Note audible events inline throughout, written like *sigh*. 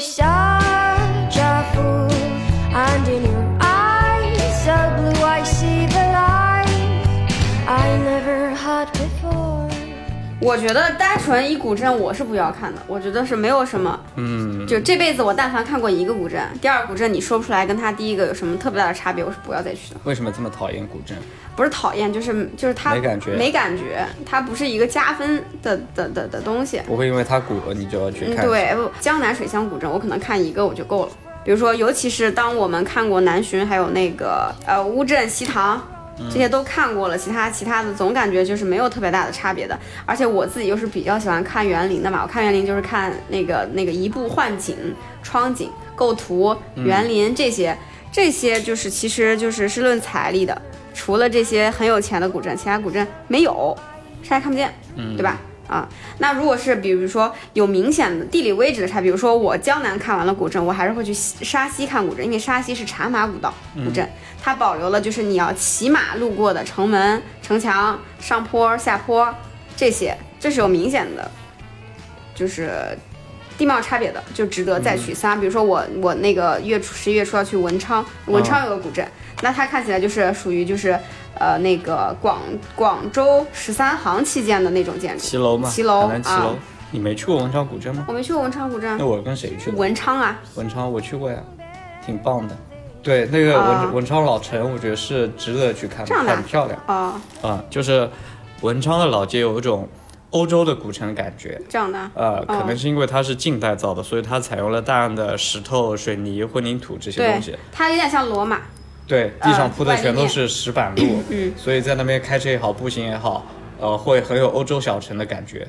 shine. 我觉得单纯一古镇我是不要看的，我觉得是没有什么，嗯，就这辈子我但凡看过一个古镇，第二古镇你说不出来跟它第一个有什么特别大的差别，我是不要再去的。为什么这么讨厌古镇？不是讨厌，就是就是它没感觉没感觉，它不是一个加分的的的的东西。不会因为它古你就要去嗯，看？，对，不江南水乡古镇，我可能看一个我就够了。比如说，尤其是当我们看过南浔，还有那个呃乌镇、西塘，这些都看过了，其他其他的总感觉就是没有特别大的差别的。而且我自己又是比较喜欢看园林的嘛，我看园林就是看那个那个移步换景、窗景、构图、园林这些，这些就是其实就是是论财力的。除了这些很有钱的古镇，其他古镇没有，啥也看不见，对吧？啊，那如果是比如说有明显的地理位置的差，比如说我江南看完了古镇，我还是会去西沙溪看古镇，因为沙溪是茶马古道古镇，它保留了就是你要骑马路过的城门、城墙、上坡、下坡这些，这是有明显的，就是地貌差别的，就值得再去三。比如说我我那个月初十一月初要去文昌，文昌有个古镇，那它看起来就是属于就是呃那个广广州十三行期间的那种建筑。骑楼嘛，骑楼南骑楼啊。你没去过文昌古镇吗？我没去过文昌古镇那，我跟谁去的？文昌啊，文昌我去过呀，挺棒的。对，那个文、啊。文昌老城，我觉得是值得去看很漂亮。啊，啊、就是文昌的老街有一种欧洲的古城的感觉。这样的。啊，呃，可能是因为它是近代造的，所以它采用了大量的石头、水泥、混凝土这些东对西。，它有点像罗马，对，地上铺的全都是石板路，嗯。所以在那边开车也好，步行也好，呃，会很有欧洲小城的感觉，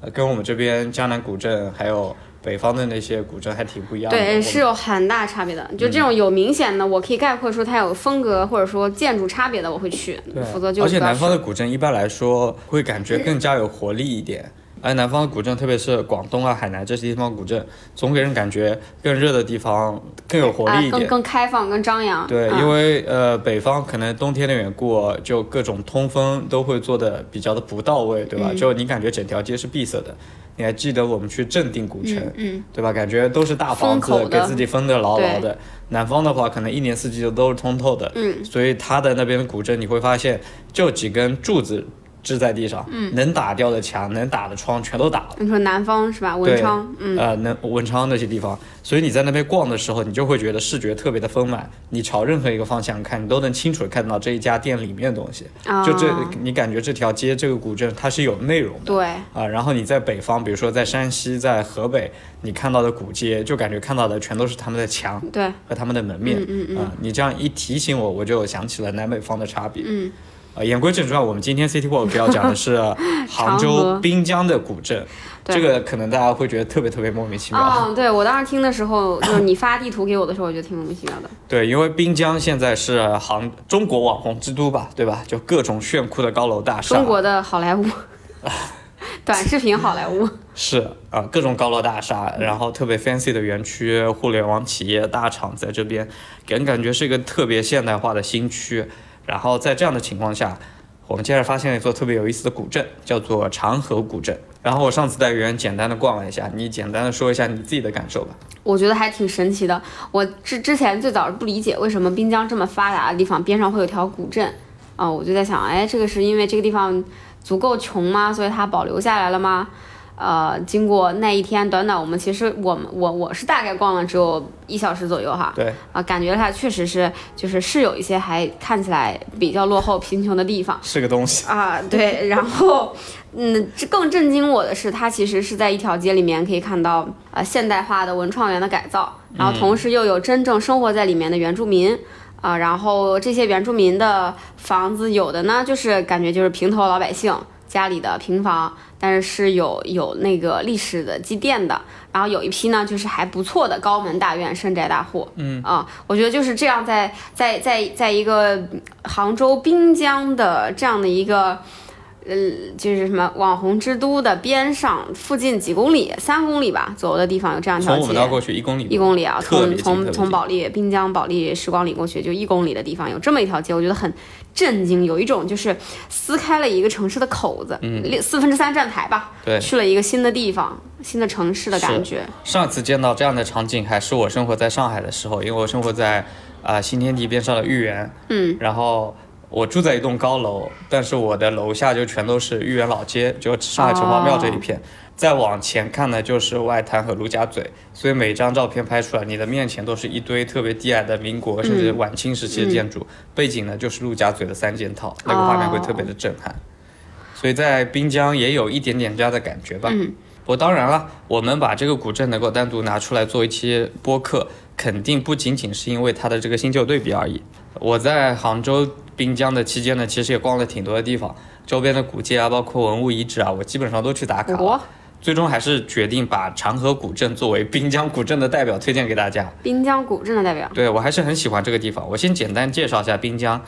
呃，跟我们这边江南古镇还有北方的那些古镇还挺不一样的。对，是有很大差别的。就这种有明显的，我可以概括出它有风格或者说建筑差别的，我会去，对，否则就而且南方的古镇一般来说会感觉更加有活力一点。而南方的古镇，特别是广东啊、海南这些地方古镇，总给人感觉更热的地方更有活啊力一点。更更开放、更张扬。对，啊因为呃，北方可能冬天的缘故，就各种通风都会做的比较的不到位，对吧？嗯就你感觉整条街是闭塞的。你还记得我们去正定古城，嗯，对吧？感觉都是大房子给自己封的牢牢的。南方的话，可能一年四季都都是通透的，嗯，所以它的那边的古镇，你会发现就几根柱子支在地上，嗯，能打掉的墙，能打的窗全都打了。你说南方是吧？文昌，嗯，呃，能文昌那些地方，所以你在那边逛的时候，你就会觉得视觉特别的丰满。你朝任何一个方向看，你都能清楚的看到这一家店里面的东西。啊就这，你感觉这条街这个古镇它是有内容的。对，啊，然后你在北方，比如说在山西、在河北，你看到的古街，就感觉看到的全都是他们的墙对，和他们的门面。嗯嗯啊，你这样一提醒我，我就想起了南北方的差别。嗯，啊，言归正传，我们今天 City Walk 要讲的是 *laughs* 杭州滨江的古镇。这个可能大家会觉得特别特别莫名其妙。哦，对我当时听的时候，就是你发地图给我的时候，我觉得挺莫名其妙的。对，因为滨江现在是杭中国网红之都吧，对吧？就各种炫酷的高楼大厦，中国的好莱坞，*laughs* 短视频好莱坞。*laughs* 是啊、各种高楼大厦，然后特别 fancy 的园区，互联网企业大厂在这边，给人感觉是一个特别现代化的新区。然后在这样的情况下，我们接着发现了一座特别有意思的古镇，叫做长河古镇。然后我上次带圆圆简单的逛了一下，你简单的说一下你自己的感受吧。我觉得还挺神奇的。我之之前最早是不理解为什么滨江这么发达的地方边上会有条古镇，啊、我就在想，哎，这个是因为这个地方足够穷吗？所以它保留下来了吗？呃，经过那一天短短，我们其实我们我我是大概逛了只有一小时左右哈，对，啊、感觉它确实是就是是有一些还看起来比较落后贫穷的地方。是个东西。啊，对，*laughs* 然后，嗯，这更震惊我的是，它其实是在一条街里面可以看到呃现代化的文创园的改造，然后同时又有真正生活在里面的原住民。啊、然后这些原住民的房子，有的呢就是感觉就是平头老百姓家里的平房，但是是有有那个历史的积淀的。然后有一批呢，就是还不错的高门大院、深宅大户。嗯啊、我觉得就是这样在，在在在一个杭州滨江的这样的一个呃，就是什么网红之都的边上附近几公里，三公里吧左右的地方有这样一条街从我们。那儿过去一公里，一公里啊，从从从保利滨江保利时光里过去就一公里的地方有这么一条街，我觉得很震惊，有一种就是撕开了一个城市的口子，嗯，四分之三站台吧，对去了一个新的地方、新的城市的感觉。上次见到这样的场景还是我生活在上海的时候，因为我生活在啊、新天地边上的豫园，嗯，然后我住在一栋高楼，但是我的楼下就全都是豫园老街，就上海城隍庙这一片。再往前看呢，就是外滩和陆家嘴，所以每张照片拍出来，你的面前都是一堆特别低矮的民国甚至晚清时期的建筑，背景呢就是陆家嘴的三件套，那个画面会特别的震撼。所以在滨江也有一点点这样的感觉吧。嗯不过当然了，我们把这个古镇能够单独拿出来做一期播客，肯定不仅仅是因为它的这个新旧对比而已。我在杭州滨江的期间呢，其实也逛了挺多的地方，周边的古街啊，包括文物遗址啊，我基本上都去打卡了。最终还是决定把长河古镇作为滨江古镇的代表推荐给大家。滨江古镇的代表，对我还是很喜欢这个地方。我先简单介绍一下滨江。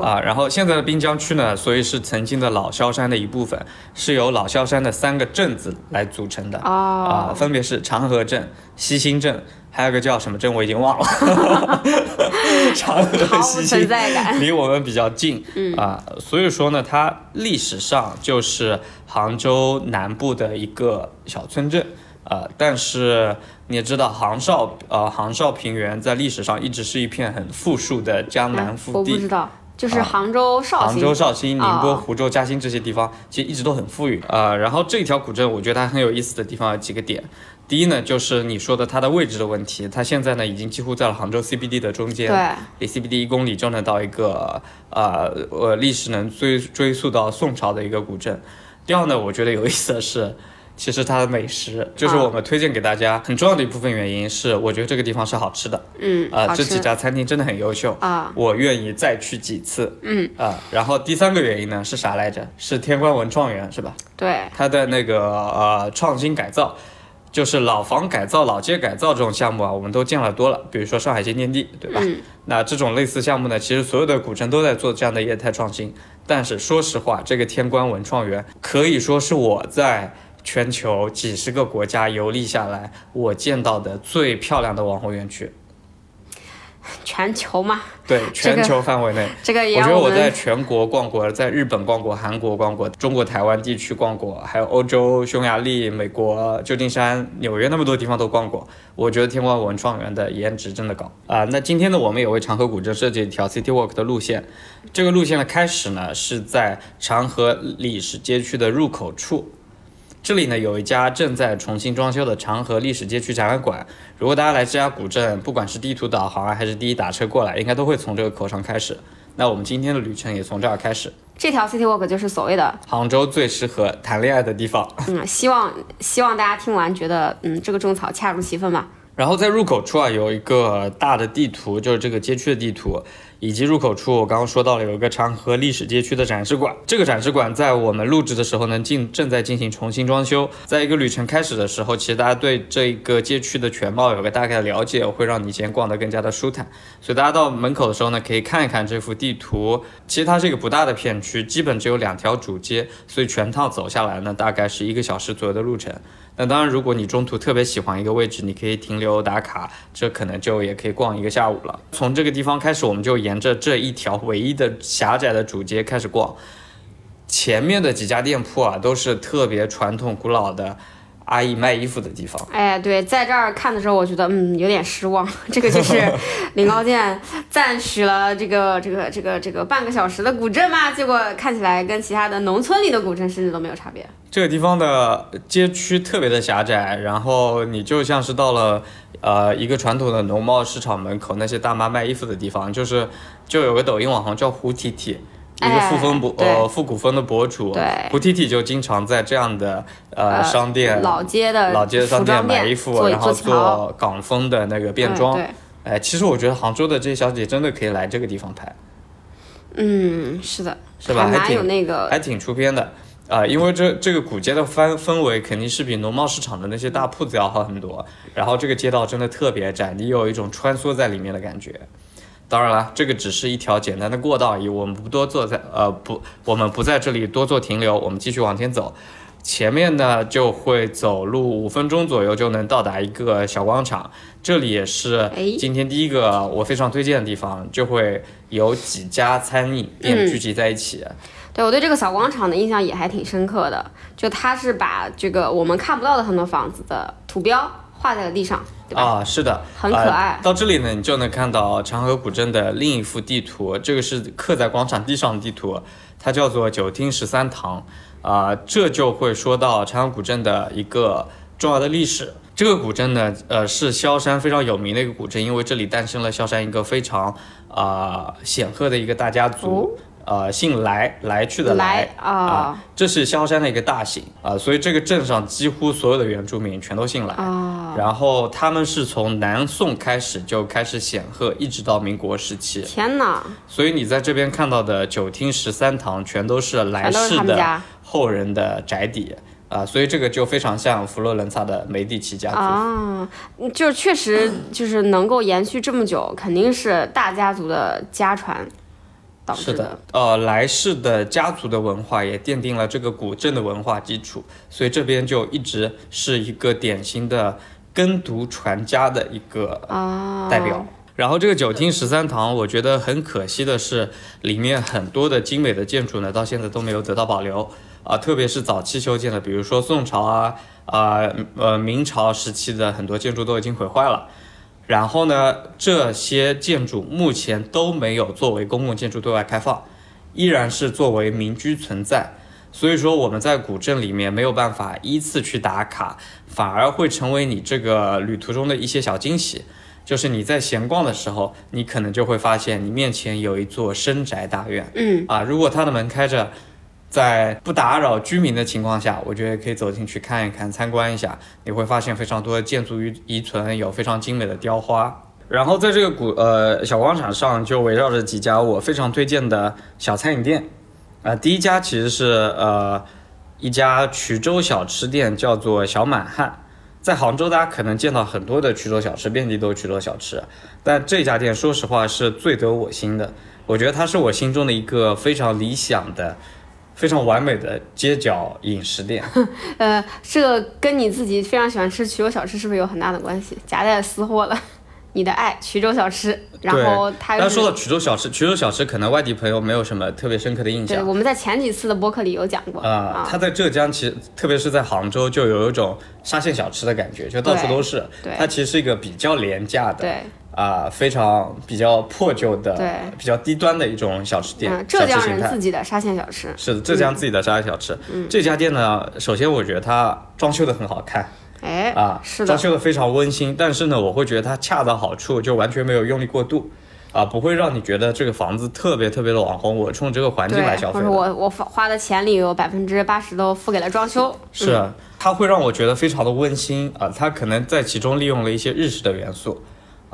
啊，然后现在的滨江区呢，所以是曾经的老萧山的一部分，是由老萧山的三个镇子来组成的。哦啊，分别是长河镇、西兴镇，还有个叫什么镇我已经忘了。*laughs* 长河存在感。离我们比较近，嗯啊，所以说呢，它历史上就是杭州南部的一个小村镇。啊，但是你也知道，杭绍呃杭绍平原在历史上一直是一片很富庶的江南哎腹地，我不知道，就是杭州绍兴。杭州、绍兴、宁波、哦湖州、嘉兴这些地方，其实一直都很富裕啊、呃然后这条古镇，我觉得它很有意思的地方有几个点。第一呢，就是你说的它的位置的问题，它现在呢已经几乎在了杭州 CBD 的中间，对，离 CBD 一公里就能到一个呃呃历史能追追溯到宋朝的一个古镇。第二呢，我觉得有意思的是。其实它的美食，就是啊我们推荐给大家很重要的一部分原因是，我觉得这个地方是好吃的，嗯，啊、这几家餐厅真的很优秀啊，我愿意再去几次。嗯啊、然后第三个原因呢是啥来着？是天官文创园是吧？对，它的那个呃创新改造，就是老房改造、老街改造这种项目啊，我们都见了多了。比如说上海新天地，对吧？嗯那这种类似项目呢，其实所有的古镇都在做这样的业态创新。但是说实话，这个天官文创园可以说是我在全球几十个国家游历下来，我见到的最漂亮的网红园区。*laughs* 全球嘛，对，全球范围内。这个也我觉得我在全国逛过，在日本逛过，韩国逛过，中国台湾地区逛过，还有欧洲、匈牙利、美国、旧金山、纽约那么多地方都逛过。我觉得天光文创园的颜值真的高啊、那今天呢，我们也为长河古镇设计一条 City Walk 的路线。这个路线的开始呢，是在长河历史街区的入口处。这里呢有一家正在重新装修的长河历史街区展览馆。如果大家来这家古镇，不管是地图导航啊，还是滴滴打车过来，应该都会从这个口上开始。那我们今天的旅程也从这儿开始。这条 City Walk 就是所谓的，杭州最适合谈恋爱的地方。*laughs* 嗯，希望希望大家听完觉得，嗯，这个种草恰如其分吧。然后在入口处啊有一个大的地图，就是这个街区的地图，以及入口处我刚刚说到了有一个长河历史街区的展示馆。这个展示馆在我们录制的时候呢，进正在进行重新装修。在一个旅程开始的时候，其实大家对这个街区的全貌有个大概的了解，会让你先逛得更加的舒坦。所以大家到门口的时候呢，可以看一看这幅地图。其实它是一个不大的片区，基本只有两条主街，所以全套走下来呢，大概是一个小时左右的路程。那当然，如果你中途特别喜欢一个位置，你可以停留打卡，这可能就也可以逛一个下午了。从这个地方开始，我们就沿着这一条唯一的狭窄的主街开始逛。前面的几家店铺啊，都是特别传统古老的阿姨卖衣服的地方。哎，对，在这儿看的时候，我觉得嗯有点失望。*laughs* 这个就是 *laughs* 林高健赞许了这个这个这个这个半个小时的古镇嘛，结果看起来跟其他的农村里的古镇甚至都没有差别。这个地方的街区特别的狭窄，然后你就像是到了呃一个传统的农贸市场门口那些大妈卖衣服的地方，就是就有个抖音网红叫胡提提。一个复风博、哎呃复古风的博主，对胡提提就经常在这样的呃商店、老街的老街的商店买衣服，然后做港风的那个变装。哎，其实我觉得杭州的这些小姐姐真的可以来这个地方拍，嗯，是的，是吧？还挺那个还挺出片的。啊、因为这这个古街的氛氛围肯定是比农贸市场的那些大铺子要好很多，然后这个街道真的特别窄，你有一种穿梭在里面的感觉。当然了，这个只是一条简单的过道而已，我们不多做在呃不，我们不在这里多做停留，我们继续往前走。前面呢就会走路五分钟左右就能到达一个小广场，这里也是哎今天第一个我非常推荐的地方，就会有几家餐饮店聚集在一起。对我对这个小广场的印象也还挺深刻的，就它是把这个我们看不到的很多房子的图标画在了地上，对吧？啊，是的，很可爱呃到这里呢，你就能看到长河古镇的另一幅地图，这个是刻在广场地上的地图，它叫做九厅十三堂。啊、这就会说到长河古镇的一个重要的历史。这个古镇呢，呃，是萧山非常有名的一个古镇，因为这里诞生了萧山一个非常啊、显赫的一个大家族。呃，姓来，来去的来啊。啊这是萧山的一个大姓啊、所以这个镇上几乎所有的原住民全都姓来。啊。然后他们是从南宋开始就开始显赫，一直到民国时期。天哪，所以你在这边看到的九厅十三堂，全都是来世的后人的宅邸啊、所以这个就非常像佛罗伦萨的梅第奇家族。啊，就确实就是能够延续这么久，肯定是大家族的家传导致是的，呃，来世的家族的文化也奠定了这个古镇的文化基础，所以这边就一直是一个典型的耕读传家的一个啊代表。然后这个九厅十三堂，我觉得很可惜的是，里面很多的精美的建筑呢，到现在都没有得到保留啊、特别是早期修建的，比如说宋朝啊、啊呃明朝时期的很多建筑都已经毁坏了。然后呢，这些建筑目前都没有作为公共建筑对外开放，依然是作为民居存在。所以说我们在古镇里面没有办法依次去打卡，反而会成为你这个旅途中的一些小惊喜。就是你在闲逛的时候，你可能就会发现你面前有一座深宅大院。嗯啊，如果它的门开着，在不打扰居民的情况下，我觉得可以走进去看一看、参观一下，你会发现非常多的建筑遗遗存，有非常精美的雕花。然后在这个古呃小广场上，就围绕着几家我非常推荐的小餐饮店。啊、第一家其实是呃一家衢州小吃店，叫做小满汉。在杭州，大家可能见到很多的衢州小吃，遍地都是衢州小吃。但这家店说实话是最得我心的，我觉得它是我心中的一个非常理想的、非常完美的街角饮食店。*laughs* 呃，这个跟你自己非常喜欢吃衢州小吃是不是有很大的关系？夹带私货了，你的爱衢州小吃，然后它又是但说到衢州小吃，衢州小吃可能外地朋友没有什么特别深刻的印对，象。我们在前几次的播客里有讲过啊、它在浙江其实，特别是在杭州，就有一种沙县小吃的感觉，就到处都是。对它其实是一个比较廉价的，对，啊、非常比较破旧的，对。比较低端的一种小吃店，嗯，浙江人自己的沙县小吃，是的，浙江自己的沙县小吃。嗯。这家店呢，首先我觉得它装修的很好看。哎，啊，是的，装修的非常温馨，但是呢，我会觉得它恰到好处，就完全没有用力过度。啊，不会让你觉得这个房子特别特别的网红，我冲这个环境来，消费的。或者我我花花的钱里有百分之八十都付给了装修，是，啊它会让我觉得非常的温馨啊，它可能在其中利用了一些日式的元素，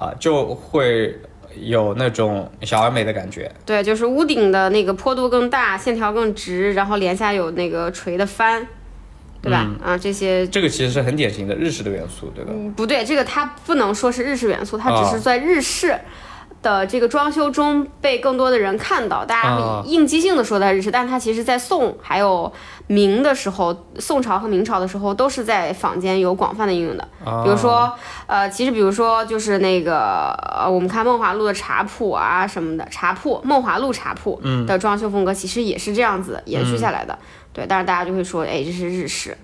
啊，就会有那种小而美的感觉。对，就是屋顶的那个坡度更大，线条更直，然后檐下有那个垂的帆，对吧？啊，这些这个其实是很典型的日式的元素，对吧？嗯不对，这个它不能说是日式元素，它只啊是在日式。的这个装修中被更多的人看到，大家啊会应激性的说它日式，但它其实在宋还有明的时候，宋朝和明朝的时候都是在坊间有广泛的应用的。啊比如说，呃，其实比如说就是那个呃，我们看梦华录的茶铺啊什么的，茶铺梦华录茶铺的装修风格其实也是这样子延续下来的。对，但是大家就会说，哎，这是日式。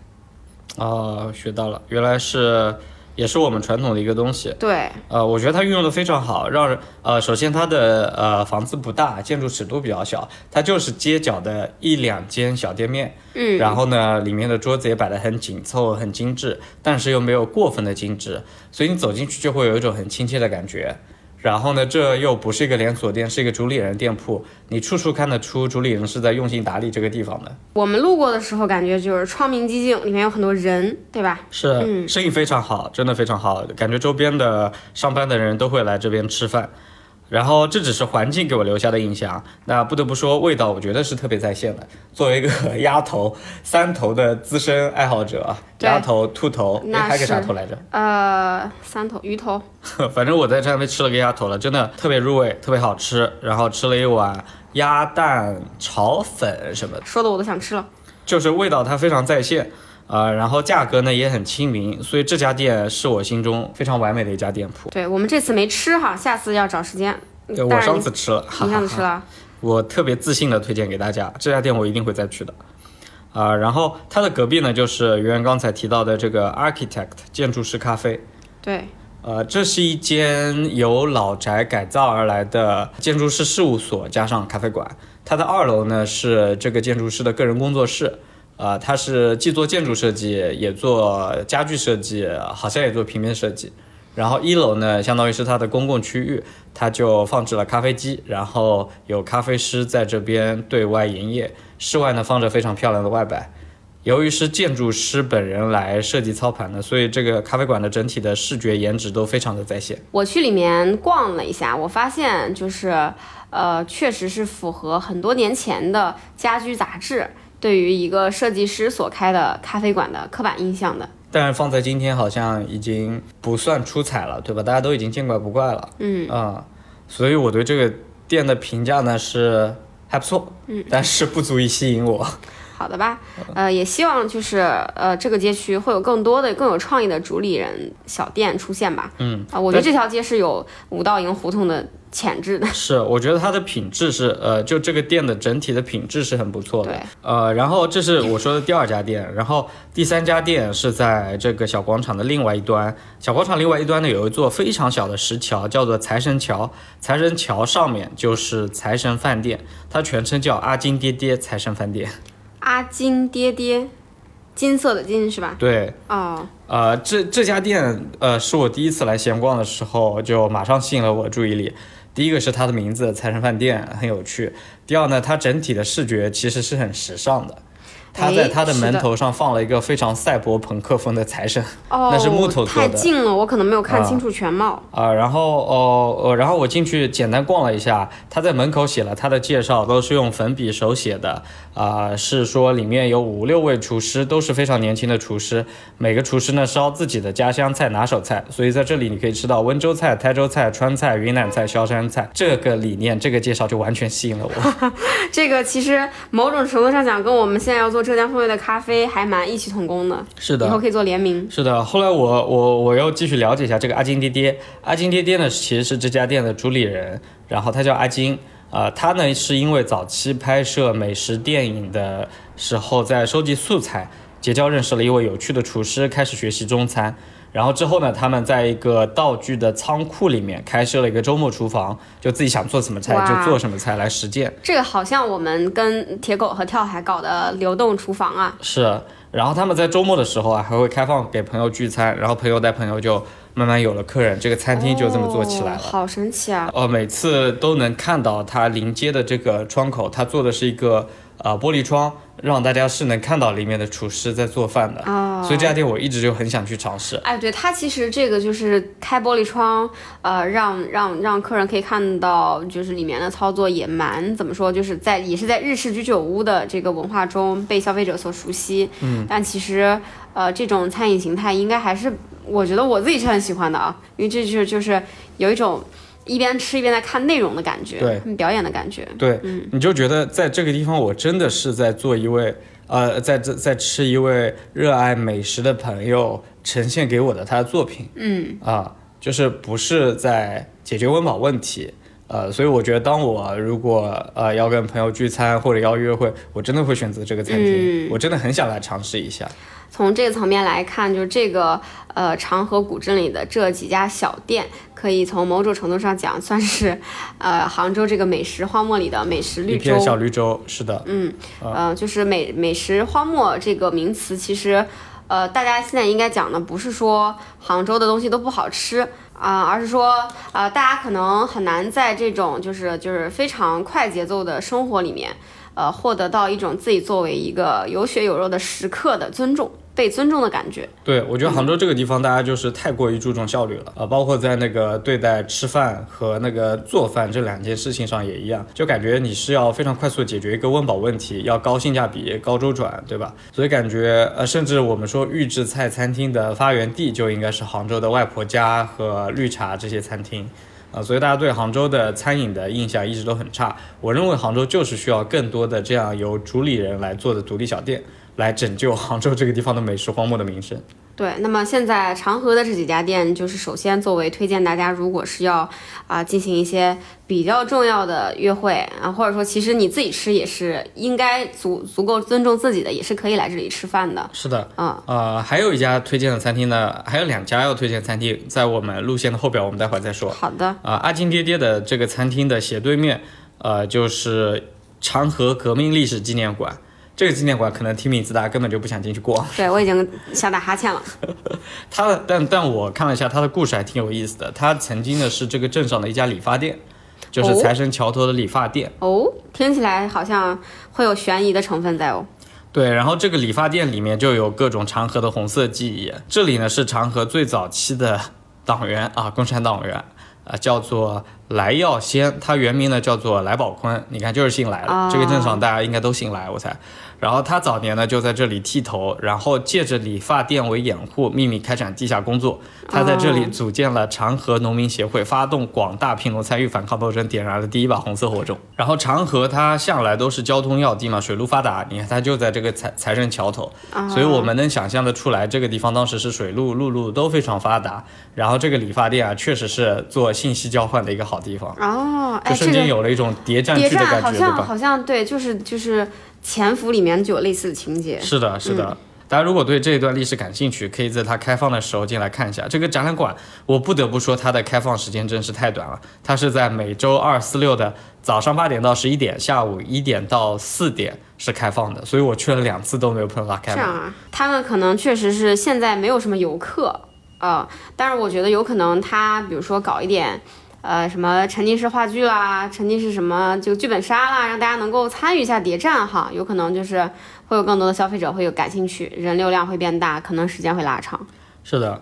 哦，学到了，原来是也是我们传统的一个东西。对，呃，我觉得它运用的非常好，让人呃，首先它的呃房子不大，建筑尺度比较小，它就是街角的一两间小店面，嗯，然后呢，里面的桌子也摆得很紧凑、很精致，但是又没有过分的精致，所以你走进去就会有一种很亲切的感觉。然后呢，这又不是一个连锁店，是一个主理人店铺，你处处看得出主理人是在用心打理这个地方的。我们路过的时候感觉就是窗明几净，里面有很多人，对吧？是，生意非常好，真的非常好，感觉周边的上班的人都会来这边吃饭。然后这只是环境给我留下的印象，那不得不说味道，我觉得是特别在线的。作为一个 *laughs* 鸭头三头的资深爱好者，啊鸭头、兔头，那哎还有个啥头来着？呃，三头鱼头，*laughs* 反正我在这边吃了个鸭头了，真的特别入味，特别好吃。然后吃了一碗鸭蛋炒粉什么的，说的我都想吃了。就是味道它非常在线，呃，然后价格呢也很亲民，所以这家店是我心中非常完美的一家店铺。对我们这次没吃哈，下次要找时间。对我上次吃了，哈你。上次吃了，我特别自信的推荐给大家，这家店我一定会再去的。啊、然后它的隔壁呢，就是圆圆刚才提到的这个 Architect 建筑师咖啡。对，呃，这是一间由老宅改造而来的建筑师事务所加上咖啡馆。它的二楼呢是这个建筑师的个人工作室，呃，他是既做建筑设计，也做家具设计，好像也做平面设计。然后一楼呢，相当于是它的公共区域，它就放置了咖啡机，然后有咖啡师在这边对外营业。室外呢放着非常漂亮的外摆。由于是建筑师本人来设计操盘的，所以这个咖啡馆的整体的视觉颜值都非常的在线。我去里面逛了一下，我发现就是，呃，确实是符合很多年前的家居杂志对于一个设计师所开的咖啡馆的刻板印象的。但是放在今天好像已经不算出彩了，对吧？大家都已经见怪不怪了。嗯啊、所以我对这个店的评价呢是还不错，嗯，但是不足以吸引我。好的吧，呃，也希望就是呃这个街区会有更多的更有创意的主理人小店出现吧。嗯啊、我觉得这条街是有五道营胡同的潜质的。*laughs* 是，我觉得它的品质是，呃，就这个店的整体的品质是很不错的。呃，然后这是我说的第二家店，然后第三家店是在这个小广场的另外一端。小广场另外一端呢有一座非常小的石桥，叫做财神桥。财神桥上面就是财神饭店，它全称叫阿金爹爹财神饭店。阿金爹爹，金色的金是吧？对，哦，呃，这这家店，呃，是我第一次来闲逛的时候，就马上吸引了我的注意力。第一个是它的名字“财神饭店”很有趣，第二呢，它整体的视觉其实是很时尚的。他在哎它的门头上放了一个非常赛博朋克风的财神哦，*laughs* 那是木头做的太近了，我可能没有看清楚全貌。啊、然后哦呃，然后我进去简单逛了一下，他在门口写了他的介绍，都是用粉笔手写的，啊、是说里面有五六位厨师，都是非常年轻的厨师，每个厨师呢烧自己的家乡菜、拿手菜，所以在这里你可以吃到温州菜、台州菜、川菜、云南菜、萧山菜。这个理念，这个介绍就完全吸引了我。*laughs* 这个其实某种程度上讲，跟我们现在要做浙江风味的咖啡还蛮异曲同工的。是的，以后可以做联名。是的，后来我我我又继续了解一下这个阿金爹爹。阿金爹爹呢，其实是这家店的主理人，然后他叫阿金。呃，他呢是因为早期拍摄美食电影的时候，在收集素材，结交认识了一位有趣的厨师，开始学习中餐。然后之后呢，他们在一个道具的仓库里面开设了一个周末厨房，就自己想做什么菜就做什么菜来实践。这个好像我们跟铁狗和跳海搞的流动厨房啊，是，然后他们在周末的时候啊，还会开放给朋友聚餐，然后朋友带朋友就慢慢有了客人，这个餐厅就这么做起来了。哦好神奇啊！哦，每次都能看到它临街的这个窗口，它做的是一个呃玻璃窗，让大家是能看到里面的厨师在做饭的。哦所以这家店我一直就很想去尝试。哎，对，它其实这个就是开玻璃窗，呃，让让让客人可以看到，就是里面的操作也蛮怎么说，就是在也是在日式居酒屋的这个文化中被消费者所熟悉。嗯，但其实呃，这种餐饮形态应该还是我觉得我自己是很喜欢的啊，因为这就是就是有一种一边吃一边在看内容的感觉，对表演的感觉。对，嗯你就觉得在这个地方，我真的是在做一位呃，在这在吃一位热爱美食的朋友呈现给我的他的作品。嗯，啊，就是不是在解决温饱问题。呃，所以我觉得，当我如果呃要跟朋友聚餐或者要约会，我真的会选择这个餐厅，嗯我真的很想来尝试一下。从这个层面来看，就是这个呃长河古镇里的这几家小店，可以从某种程度上讲，算是呃杭州这个美食荒漠里的美食绿洲。片小绿洲，是的，嗯，呃，就是美美食荒漠这个名词，其实呃大家现在应该讲的不是说杭州的东西都不好吃。啊、而是说，呃，大家可能很难在这种就是就是非常快节奏的生活里面，呃，获得到一种自己作为一个有血有肉的食客的尊重。被尊重的感觉。对，我觉得杭州这个地方，大家就是太过于注重效率了啊、包括在那个对待吃饭和那个做饭这两件事情上也一样，就感觉你是要非常快速地解决一个温饱问题，要高性价比、高周转，对吧？所以感觉呃，甚至我们说预制菜餐厅的发源地就应该是杭州的外婆家和绿茶这些餐厅。啊，所以大家对杭州的餐饮的印象一直都很差。我认为杭州就是需要更多的这样由主理人来做的独立小店，来拯救杭州这个地方的美食荒漠的名声。对，那么现在长河的这几家店，就是首先作为推荐大家，如果是要啊、进行一些比较重要的约会啊，或者说其实你自己吃也是应该足足够尊重自己的，也是可以来这里吃饭的。是的，嗯，呃，还有一家推荐的餐厅呢，还有两家要推荐餐厅，在我们路线的后边，我们待会儿再说。好的，啊、阿金爹爹的这个餐厅的斜对面，呃，就是长河革命历史纪念馆。这个纪念馆可能听名字大家根本就不想进去逛，对我已经想打哈欠了。*laughs* 他的但但我看了一下他的故事还挺有意思的。他曾经呢是这个镇上的一家理发店，就是哦财神桥头的理发店。哦，听起来好像会有悬疑的成分在哦。对，然后这个理发店里面就有各种长河的红色记忆。这里呢是长河最早期的党员啊，共产党员啊，叫做来耀先，他原名呢叫做来宝坤。你看，就是姓来了。哦这个镇上大家应该都姓来，我猜。然后他早年呢就在这里剃头，然后借着理发店为掩护，秘密开展地下工作。他在这里组建了长河农民协会，发动广大贫农参与反抗斗争，点燃了第一把红色火种。然后长河它向来都是交通要地嘛，水路发达，你看它就在这个财财神桥头，所以我们能想象的出来，这个地方当时是水路、陆路都非常发达。然后这个理发店啊，确实是做信息交换的一个好地方，哦，哎，就瞬这个间有了一种谍战剧的感觉，对吧？好像好像对，就是就是潜伏里面就有类似的情节。是的，是的。大家如果对这一段历史感兴趣，可以在它开放的时候进来看一下。这个展览馆，我不得不说它的开放时间真是太短了。它是在每周二、四、六的早上八点到十一点，下午一点到四点是开放的，所以我去了两次都没有碰到它开门。这样啊，他们可能确实是现在没有什么游客啊、但是我觉得有可能他比如说搞一点。呃，什么沉浸式话剧啦，沉浸式什么就剧本杀啦，让大家能够参与一下谍战哈，有可能就是会有更多的消费者会有感兴趣，人流量会变大，可能时间会拉长。是的，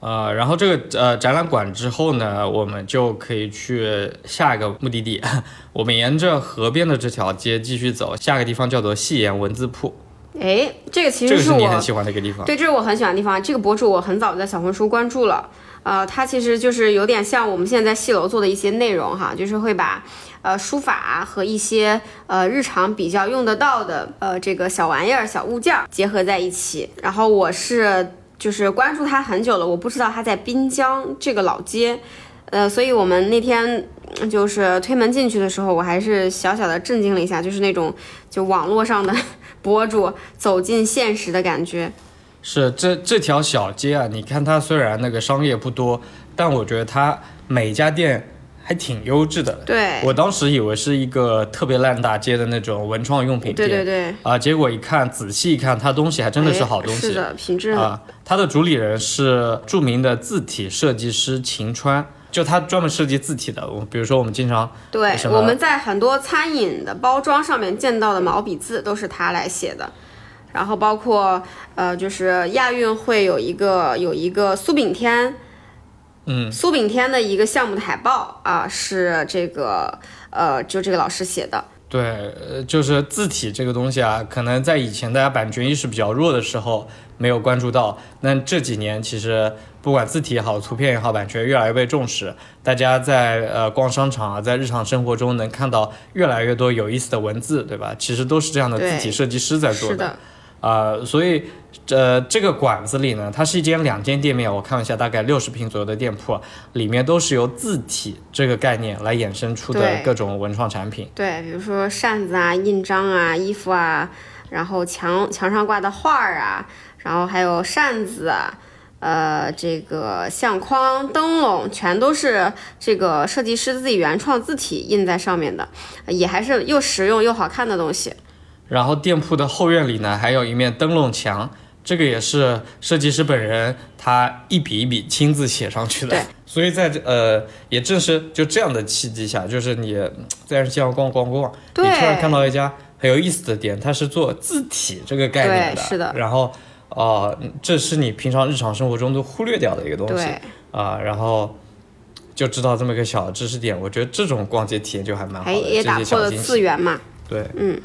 呃，然后这个呃展览馆之后呢，我们就可以去下一个目的地。*laughs* 我们沿着河边的这条街继续走，下个地方叫做戏言文字铺，哎，这个其实是我个是你很喜欢的一个地方。对，这是我很喜欢的地方。这个博主我很早就在小红书关注了，呃，他其实就是有点像我们现在在戏楼做的一些内容哈，就是会把呃书法和一些呃日常比较用得到的呃这个小玩意儿、小物件儿结合在一起。然后我是就是关注他很久了，我不知道他在滨江这个老街。呃，所以我们那天就是推门进去的时候，我还是小小的震惊了一下，就是那种就网络上的 *laughs* 博主走进现实的感觉。是这这条小街啊，你看它虽然那个商业不多，但我觉得它每家店还挺优质的。对，我当时以为是一个特别烂大街的那种文创用品店，对对对，啊，结果一看仔细一看，它东西还真的是好东西。哎是的，品质啊，它的主理人是著名的字体设计师秦川，就他专门设计字体的。我比如说我们经常对我们在很多餐饮的包装上面见到的毛笔字都是他来写的。然后包括呃，就是亚运会有一个有一个苏炳添，嗯，苏炳添的一个项目的海报啊，是这个呃，就这个老师写的。对，呃，就是字体这个东西啊，可能在以前大家版权意识比较弱的时候没有关注到，那这几年其实不管字体也好，图片也好，版权越来越被重视。大家在呃逛商场啊，在日常生活中能看到越来越多有意思的文字，对吧？其实都是这样的字体设计师在做是的，啊、所以呃，这个馆子里呢，它是一间两间店面，我看了一下，大概六十平左右的店铺，里面都是由字体这个概念来衍生出的各种文创产品。对，比如说扇子啊、印章啊、衣服啊，然后墙墙上挂的画儿啊，然后还有扇子啊。呃，这个相框、灯笼全都是这个设计师自己原创字体印在上面的，也还是又实用又好看的东西。然后店铺的后院里呢，还有一面灯笼墙，这个也是设计师本人他一笔一笔亲自写上去的对。所以在这呃，也正是就这样的契机下，就是你嗯在街上逛逛逛，你突然看到一家很有意思的店，它是做字体这个概念的，是的然后。哦，这是你平常日常生活中都忽略掉的一个东西对，啊，然后就知道这么一个小知识点，我觉得这种逛街体验就还蛮好的，还也打破了。次元嘛。对，嗯。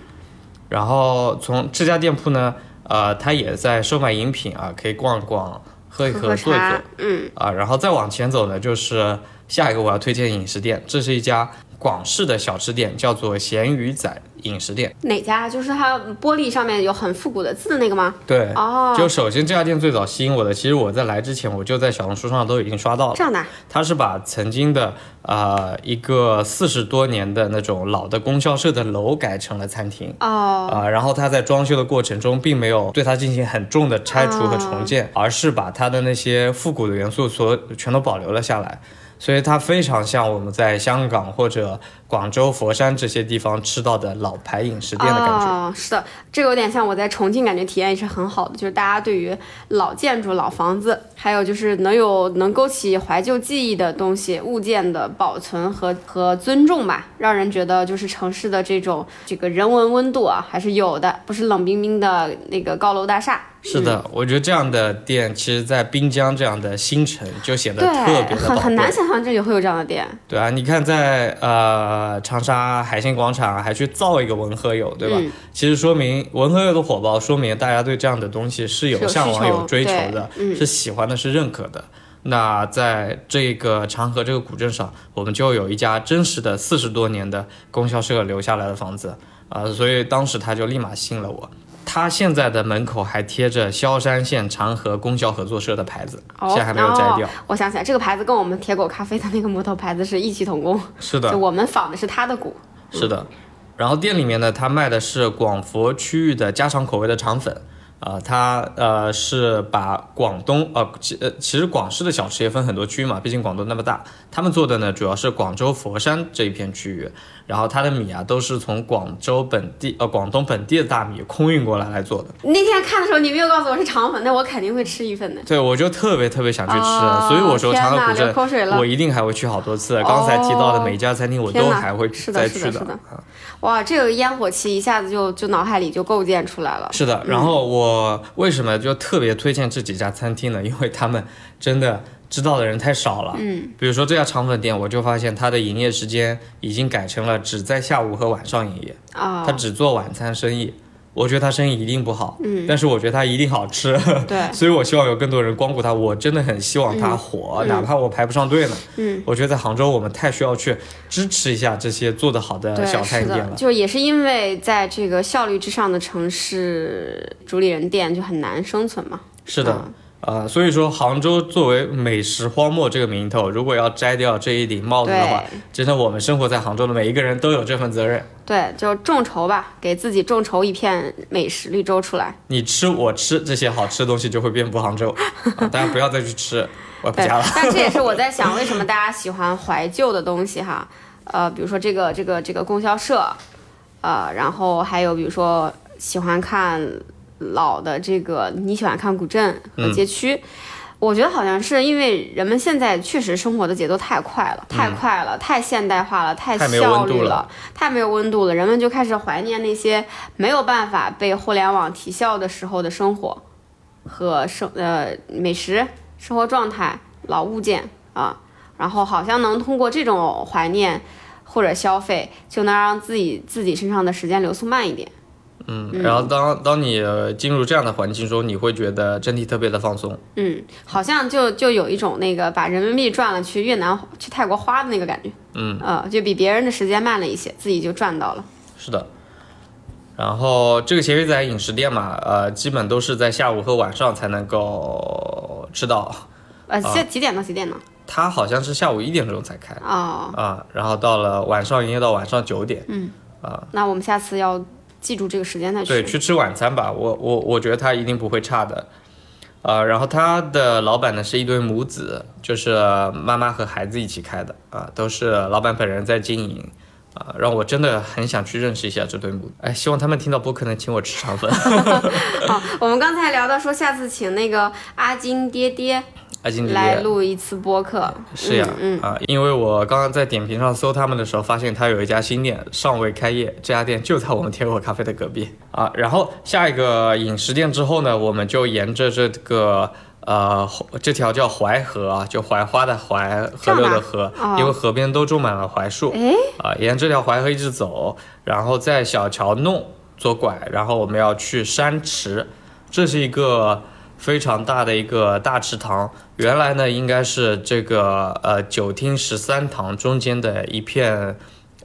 然后从这家店铺呢，呃，它也在售卖饮品啊，可以逛一逛，喝一喝喝，坐一坐，嗯，啊。然后再往前走呢，就是下一个我要推荐的饮食店，这是一家广式的小吃店，叫做咸鱼仔饮食店。哪家？就是它玻璃上面有很复古的字的那个吗？对，哦，就首先这家店最早吸引我的，其实我在来之前我就在小红书上都已经刷到了这。样的啊，它是把曾经的呃一个四十多年的那种老的供销社的楼改成了餐厅。哦，啊、然后它在装修的过程中，并没有对它进行很重的拆除和重建，而是把它的那些复古的元素所全都保留了下来。所以它非常像我们在香港或者广州、佛山这些地方吃到的老牌饮食店的感觉。哦，是的，这个有点像我在重庆，感觉体验也是很好的，就是大家对于老建筑、老房子，还有就是能有能勾起怀旧记忆的东西、物件的保存和和尊重吧，让人觉得就是城市的这种这个人文温度啊，还是有的，不是冷冰冰的那个高楼大厦。是的，我觉得这样的店，其实，在滨江这样的新城就显得，特别的。很很难想象这里会有这样的店。对啊，你看在呃长沙海信广场还去造一个文和友，对吧？嗯其实说明文和友的火爆，说明大家对这样的东西是有向往、有追求的，是喜欢的，是认可的。那在这个长河这个古镇上，我们就有一家真实的四十多年的供销社留下来的房子啊、所以当时他就立马吸引了我。他现在的门口还贴着萧山县长河供销合作社的牌子，哦，现在还没有摘掉。哦我想起来，这个牌子跟我们铁狗咖啡的那个木头牌子是异曲同工，是的。就，我们仿的是它的骨。是的，然后店里面呢，它卖的是广佛区域的家常口味的肠粉，啊、它呃是把广东呃其呃其实广式的小吃也分很多区嘛，毕竟广东那么大，他们做的呢主要是广州佛山这一片区域，然后它的米啊都是从广州本地呃广东本地的大米空运过来来做的，那天看的时候，你没有告诉我是肠粉，那我肯定会吃一份的。对我就特别特别想去吃，哦所以我说长乐古镇我一定还会去好多次，刚才提到的每一家餐厅我都还会再去是的是的啊哇，这个烟火气一下子就就脑海里就构建出来了。是的，然后我为什么就特别推荐这几家餐厅呢？因为他们真的知道的人太少了。嗯，比如说这家肠粉店，我就发现它的营业时间已经改成了只在下午和晚上营业，啊、它只做晚餐生意。我觉得它生意一定不好，嗯但是我觉得它一定好吃，对，*laughs* 所以我希望有更多人光顾它。我真的很希望它火，哪怕我排不上队呢。嗯，我觉得在杭州我们太需要去支持一下这些做得好的，小餐，饮店了。就也是因为在这个效率之上的城市，主理人店就很难生存嘛。是的，嗯呃，所以说杭州作为美食荒漠这个名头，如果要摘掉这一顶帽子的话对，真的我们生活在杭州的每一个人都有这份责任。对，就众筹吧，给自己众筹一片美食绿洲出来。你吃我吃这些好吃的东西，就会遍布杭州。*laughs* 啊、大家不要再去吃，我不对加了。，但这也是我在 *laughs* 想，为什么大家喜欢怀旧的东西哈？呃，比如说这个这个这个供销社，呃，然后还有比如说喜欢看老的这个，你喜欢看古镇和街区。我觉得好像是因为人们现在确实生活的节奏太快了，太快了，太现代化了，太效率了太没有温度了。人们就开始怀念那些没有办法被互联网提效的时候的生活和生呃美食、生活状态、老物件啊，然后好像能通过这种怀念或者消费，就能让自己自己身上的时间流速慢一点。嗯，然后当当你呃进入这样的环境中，你会觉得整体特别的放松。嗯，好像就就有一种那个把人民币赚了去越南、去泰国花的那个感觉。嗯，呃，就比别人的时间慢了一些，自己就赚到了。是的。然后这个咸鱼仔饮食店嘛，呃，基本都是在下午和晚上才能够吃到。呃，现在几点到几点呢？它好像是下午一点钟才开哦，啊，然后到了晚上营业到晚上九点。嗯。啊那我们下次要记住这个时间再去。对，去吃晚餐吧，我我我觉得他一定不会差的。呃，然后他的老板呢是一对母子，就是妈妈和孩子一起开的啊、都是老板本人在经营啊、让我真的很想去认识一下这对母子。哎，希望他们听到播客能请我吃肠粉。好，*laughs* 我们刚才聊到说下次请那个阿金爹爹阿基里来。录一次播客。是呀，嗯，啊，因为我刚刚在点评上搜他们的时候，发现他有一家新店尚未开业，这家店就在我们天火咖啡的隔壁啊。然后下一个饮食店之后呢，我们就沿着这个呃这条叫淮河啊，就槐花的槐，河流的河，哦因为河边都种满了槐树哎，啊，沿这条淮河一直走，然后在小桥弄左拐，然后我们要去山池，这是一个非常大的一个大池塘，原来呢应该是这个呃九厅十三堂中间的一片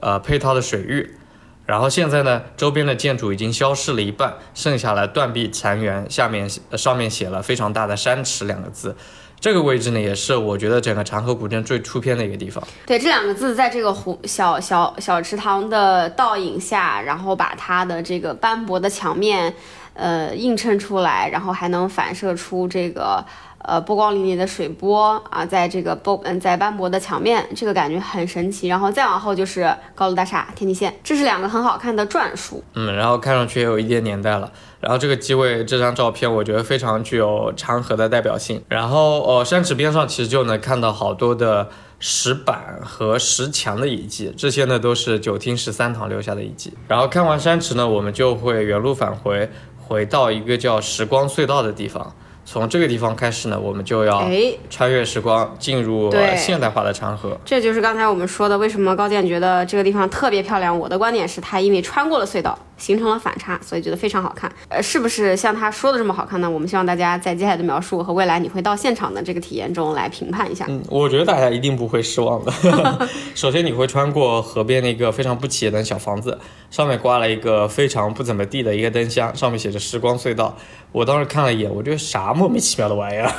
呃配套的水域，然后现在呢周边的建筑已经消失了一半，剩下了断壁残垣，下面上面写了非常大的山池两个字。这个位置呢，也是我觉得整个长河古镇最出片的一个地方。对，这两个字在这个湖小小小池塘的倒影下，然后把它的这个斑驳的墙面，呃，映衬出来，然后还能反射出这个呃波光粼粼的水波啊，在这个波嗯在斑驳的墙面，这个感觉很神奇。然后再往后就是高楼大厦、天际线，这是两个很好看的转述。嗯，然后看上去也有一点年代了。然后这个机位这张照片，我觉得非常具有长河的代表性。然后呃，山池边上其实就能看到好多的石板和石墙的遗迹，这些呢都是九厅十三堂留下的遗迹。然后看完山池呢，我们就会原路返回，回到一个叫时光隧道的地方。从这个地方开始呢，我们就要哎，穿越时光，进入现代化的长河。这就是刚才我们说的，为什么高健觉得这个地方特别漂亮。我的观点是，它因为穿过了隧道，形成了反差，所以觉得非常好看。呃，是不是像他说的这么好看呢？我们希望大家在接下来的描述和未来你会到现场的这个体验中来评判一下。嗯，我觉得大家一定不会失望的。*laughs* 首先，你会穿过河边的一个非常不起眼的小房子，上面挂了一个非常不怎么地的一个灯箱，上面写着“时光隧道”。我当时看了一眼，我觉得啥莫名其妙的玩意儿，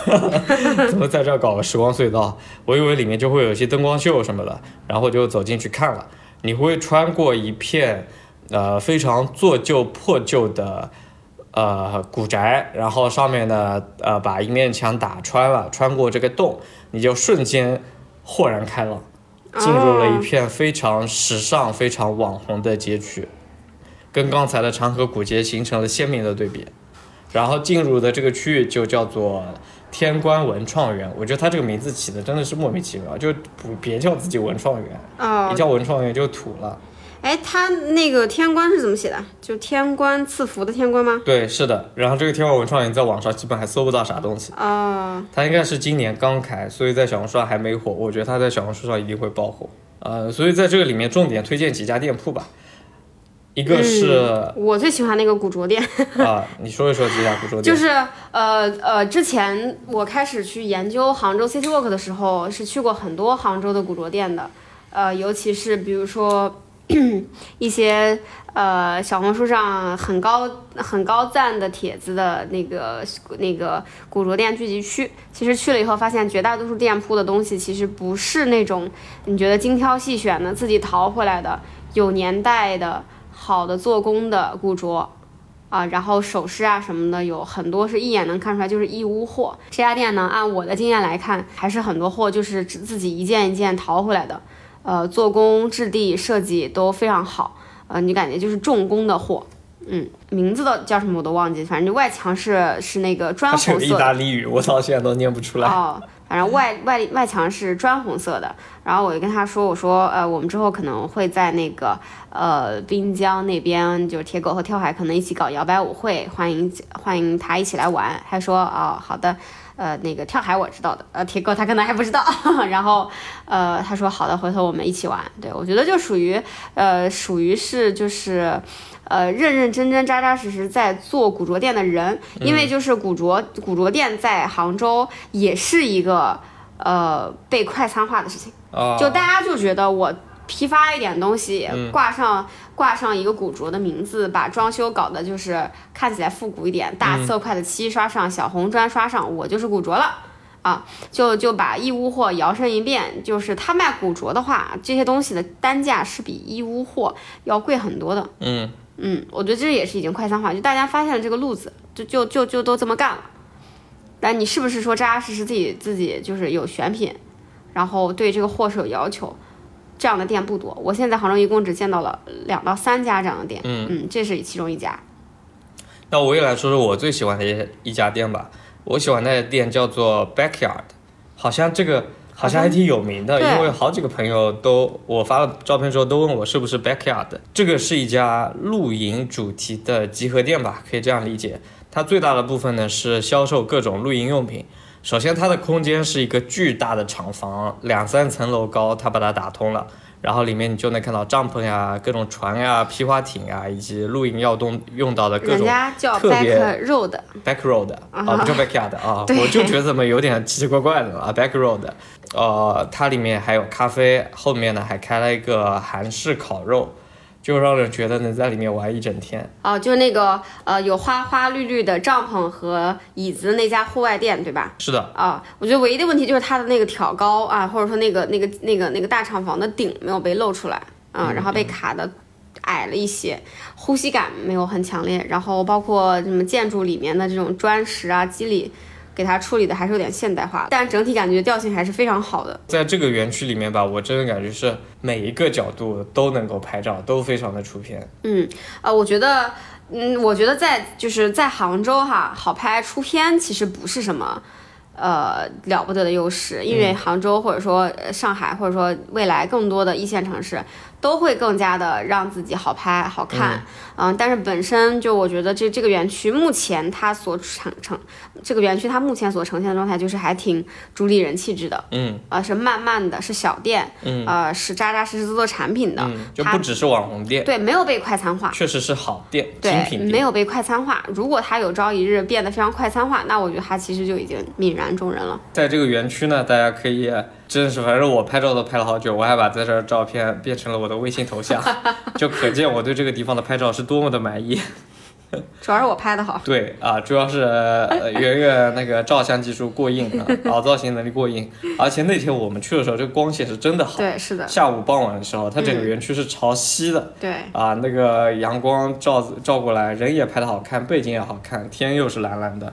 *laughs* 怎么在这儿搞个时光隧道？我以为里面就会有一些灯光秀什么的，然后就走进去看了。你会穿过一片呃非常做旧破旧的呃古宅，然后上面呢呃把一面墙打穿了，穿过这个洞，你就瞬间豁然开朗，进入了一片非常时尚、非常网红的街区，跟刚才的长河古街形成了鲜明的对比。然后进入的这个区域就叫做天官文创园，我觉得它这个名字起的真的是莫名其妙，就不别叫自己文创园，哦一，叫文创园就土了。哎，他那个天官是怎么写的？就天官赐福的天官吗？对，是的。然后这个天官文创园在网上基本还搜不到啥东西，哦，它应该是今年刚开，所以在小红书上还没火。我觉得他在小红书上一定会爆火。呃，所以在这个里面重点推荐几家店铺吧。一个是我最喜欢那个古着店。*laughs* 啊、你说一说几家古着店。就是呃呃，之前我开始去研究杭州 City Walk 的时候，是去过很多杭州的古着店的，呃，尤其是比如说 *clears throat* 一些呃小红书上很高很高赞的帖子的那个那个古着店聚集区，其实去了以后发现，绝大多数店铺的东西其实不是那种你觉得精挑细选的、自己淘回来的、有年代的、好的做工的古着。啊，然后首饰啊什么的，有很多是一眼能看出来就是义乌货。这家店呢，按我的经验来看，还是很多货就是自己一件一件淘回来的，呃，做工、质地、设计都非常好，呃，你感觉就是重工的货。嗯，名字的叫什么我都忘记，反正就外墙是是那个砖红色的。大利语，我到现在都念不出来。哦，反正外外外墙是砖红色的，然后我就跟他说，我说呃，我们之后可能会在那个呃滨江那边，就是铁狗和跳海可能一起搞摇摆舞会，欢迎欢迎他一起来玩。他说哦，好的。呃，那个跳海我知道的，呃，铁哥他可能还不知道。*laughs* 然后，呃，他说好的，回头我们一起玩。对我觉得就属于，呃，属于是就是，呃，认认真真、扎扎实实在做古着店的人，因为就是古着古着店在杭州也是一个呃被快餐化的事情，啊、就大家就觉得我批发一点东西，嗯挂上挂上一个古着的名字，把装修搞得就是看起来复古一点，大嗯色块的漆刷上，小红砖刷上，我就是古着了。啊，就就把义乌货摇身一变，就是他卖古着的话，这些东西的单价是比义乌货要贵很多的。嗯，嗯，我觉得这也是已经快餐化，就大家发现了这个路子，就就就就都这么干了。但你是不是说扎扎实实自己自己就是有选品，然后对这个货是有要求？这样的店不多，我现在在杭州一共只见到了两到三家这样的店，嗯这是其中一家。那我也来说说我最喜欢的一一家店吧。我喜欢那家店叫做 Backyard，好像这个好像还挺有名的，因为好几个朋友都我发了照片之后都问我是不是 Backyard。这个是一家露营主题的集合店吧，可以这样理解。它最大的部分呢是销售各种露营用品。首先，它的空间是一个巨大的厂房，两三层楼高，它把它打通了。然后里面你就能看到帐篷呀、各种船呀、皮划艇啊，以及露营要动用到的各人种家叫特别 back road，back road 啊，不叫 backyard 啊，*laughs* 我就觉得怎么有点奇奇怪怪的啊，back road，呃，它里面还有咖啡，后面呢还开了一个韩式烤肉，就让人觉得能在里面玩一整天。哦，就是那个呃有花花绿绿的帐篷和椅子那家户外店，对吧？是的，啊，我觉得唯一的问题就是它的那个挑高啊，或者说那个那个那个那个大厂房的顶没有被露出来，啊，然后被卡的矮了一些，呼吸感没有很强烈，然后包括什么建筑里面的这种砖石啊肌理，给它处理的还是有点现代化，但整体感觉调性还是非常好的。在这个园区里面吧，我真的感觉是每一个角度都能够拍照，都非常的出片。嗯呃，我觉得，嗯，我觉得在就是在杭州哈，好拍出片其实不是什么。呃，了不得的优势，因为杭州或者说呃上海，或者说未来更多的一线城市，都会更加的让自己好拍好看，嗯、但是本身就我觉得这这个园区目前它所呈呈这个园区它目前所呈现的状态就是还挺主理人气质的，嗯。呃，是慢慢的，是小店，嗯。呃，是扎扎实实做产品的，嗯，不只是网红店，对没有被快餐化，确实是好店，精对，品店。没有被快餐化。如果它有朝一日变得非常快餐化，那我觉得它其实就已经泯然众人了。在这个园区呢，大家可以真的是，反正我拍照都拍了好久，我还把在这儿照片变成了我的微信头像，*laughs* 就可见我对这个地方的拍照是多么的满意。主要是我拍的好。对啊，主要是呃圆圆那个照相技术过硬啊，*laughs* 搞造型能力过硬，而且那天我们去的时候，这个光线是真的好。对，是的，下午傍晚的时候，它整个园区是朝西的。对，啊，那个阳光照照过来，人也拍的好看，背景也好看，天又是蓝蓝的，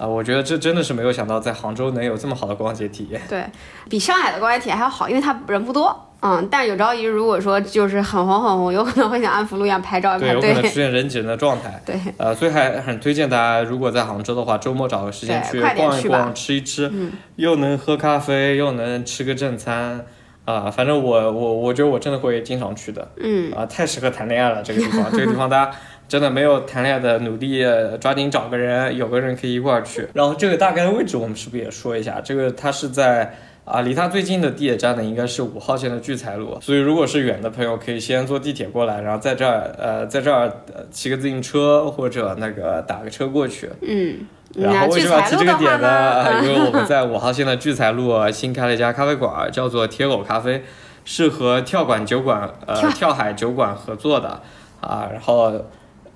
啊，我觉得这真的是没有想到，在杭州能有这么好的逛街体验。对比上海的逛街体验还要好，因为它人不多。嗯，但有朝一日如果说就是很红很红，有可能会像安福路一样拍照一对，排有可能出。现人挤人的状态。对，呃，所以还很推荐大家，如果在杭州的话，周末找个时间去逛一逛，吃一吃，又能喝咖啡，又能吃个正餐，啊、反正我我我觉得我真的会经常去的，嗯，啊、太适合谈恋爱了这个地方，这个地方大家真的没有谈恋爱的，努力呃抓紧找个人，有个人可以一块儿去。然后这个大概的位置我们是不是也说一下？这个它是在。啊，离它最近的地铁站呢，应该是五号线的聚财路，所以如果是远的朋友，可以先坐地铁过来，然后在这儿，呃，在这儿呃骑个自行车或者那个打个车过去。嗯，然后为什么要提这个点呢？呢，因为我们在五号线的聚财路新开了一家咖啡馆，叫做铁狗咖啡，是和跳馆酒馆呃跳跳海酒馆合作的啊。然后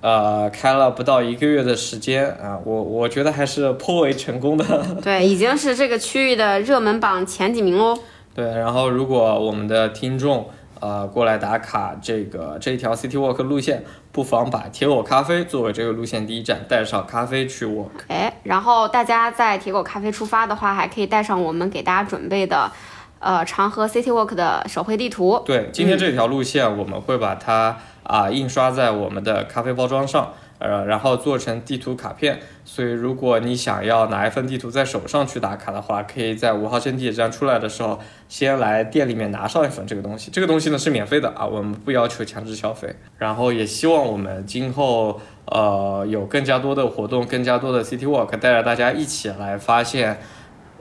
呃开了不到一个月的时间啊，我我觉得还是颇为成功的。*laughs* 对，已经是这个区域的热门榜前几名喽。对，然后如果我们的听众呃过来打卡这个这一条 City Walk 路线，不妨把铁狗咖啡作为这个路线第一站，带上咖啡去 walk。哎，然后大家在铁狗咖啡出发的话，还可以带上我们给大家准备的，呃，长河 City Walk 的手绘地图。对，今天这条路线我们会把它啊、印刷在我们的咖啡包装上，呃，然后做成地图卡片。所以如果你想要拿一份地图在手上去打卡的话，可以在五号线地铁站出来的时候，先来店里面拿上一份这个东西。这个东西呢是免费的啊，我们不要求强制消费。然后也希望我们今后呃有更加多的活动，更加多的 City Walk，带着大家一起来发现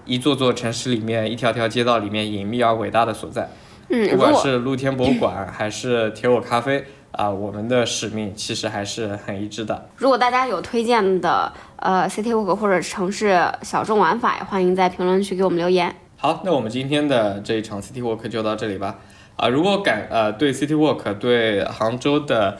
一座座城市里面、一条条街道里面隐秘而伟大的所在。嗯，不管是露天博物馆还是铁果咖啡啊、我们的使命其实还是很一致的。如果大家有推荐的呃 City Walk 或者城市小众玩法，也欢迎在评论区给我们留言。好，那我们今天的这一场 City Walk 就到这里吧。啊、如果感呃对 City Walk 对杭州的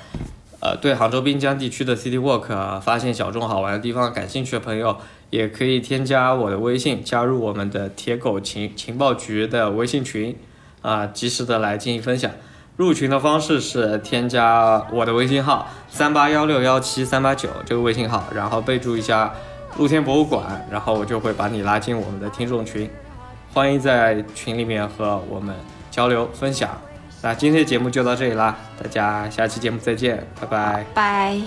呃对杭州滨江地区的 City Walk、啊发现小众好玩的地方感兴趣的朋友，也可以添加我的微信，加入我们的铁狗情情报局的微信群，啊、及时的来进行分享。入群的方式是添加我的微信号三八幺六幺七三八九这个微信号，然后备注一下露天博物馆，然后我就会把你拉进我们的听众群。欢迎在群里面和我们交流分享。那今天的节目就到这里啦，大家下期节目再见，拜拜。拜。